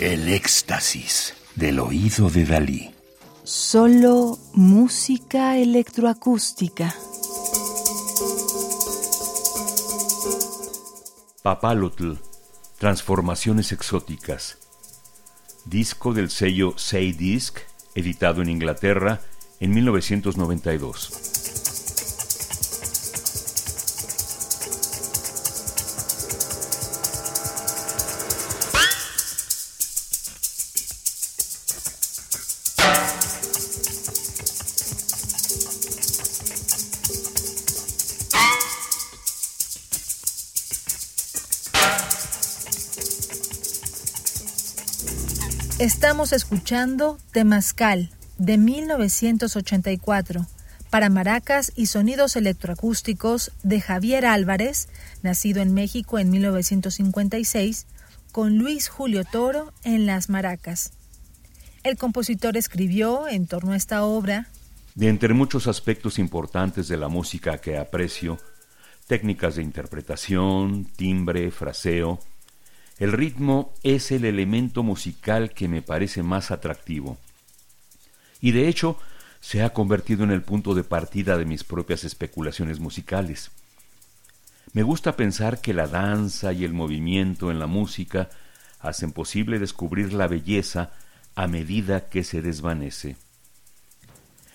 El éxtasis del oído de Dalí. Solo música electroacústica. Papalotl, Transformaciones Exóticas. Disco del sello Say Disc, editado en Inglaterra en 1992. Estamos escuchando Temazcal de 1984 para maracas y sonidos electroacústicos de Javier Álvarez, nacido en México en 1956, con Luis Julio Toro en las maracas. El compositor escribió en torno a esta obra de entre muchos aspectos importantes de la música que aprecio, técnicas de interpretación, timbre, fraseo, el ritmo es el elemento musical que me parece más atractivo. Y de hecho, se ha convertido en el punto de partida de mis propias especulaciones musicales. Me gusta pensar que la danza y el movimiento en la música hacen posible descubrir la belleza a medida que se desvanece.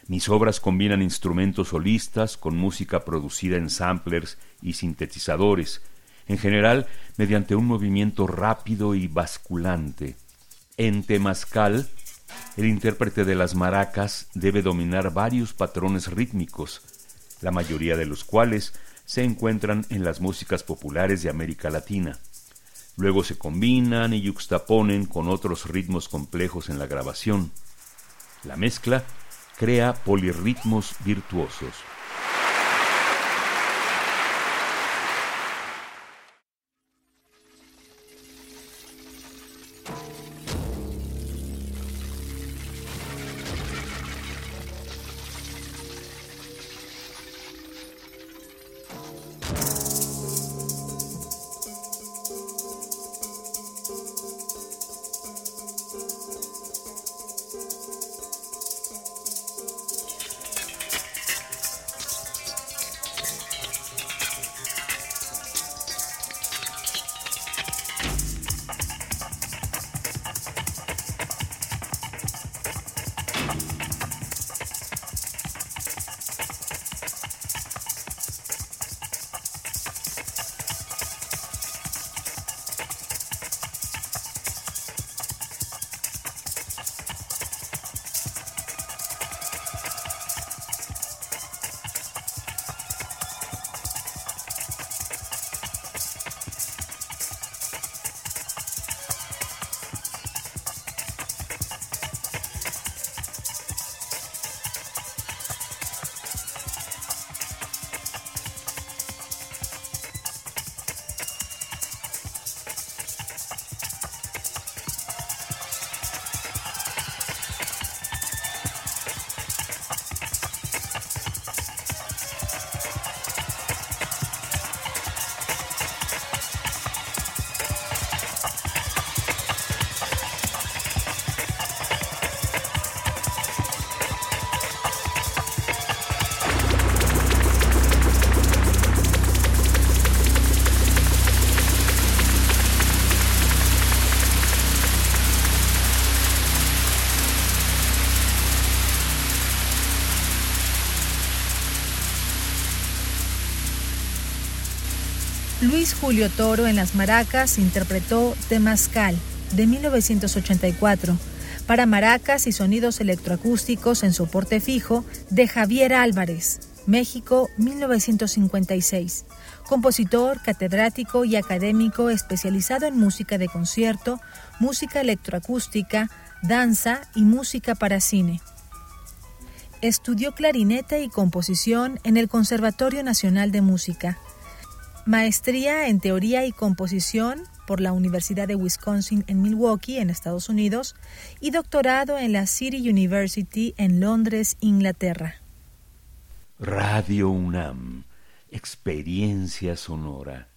Mis obras combinan instrumentos solistas con música producida en samplers y sintetizadores, en general mediante un movimiento rápido y basculante. En temazcal, el intérprete de las maracas debe dominar varios patrones rítmicos, la mayoría de los cuales se encuentran en las músicas populares de América Latina. Luego se combinan y yuxtaponen con otros ritmos complejos en la grabación. La mezcla crea polirritmos virtuosos. Luis Julio Toro en las maracas interpretó Temazcal de 1984 para maracas y sonidos electroacústicos en soporte fijo de Javier Álvarez, México 1956, compositor, catedrático y académico especializado en música de concierto, música electroacústica, danza y música para cine. Estudió clarinete y composición en el Conservatorio Nacional de Música maestría en teoría y composición por la Universidad de Wisconsin en Milwaukee, en Estados Unidos, y doctorado en la City University en Londres, Inglaterra. Radio UNAM, experiencia sonora.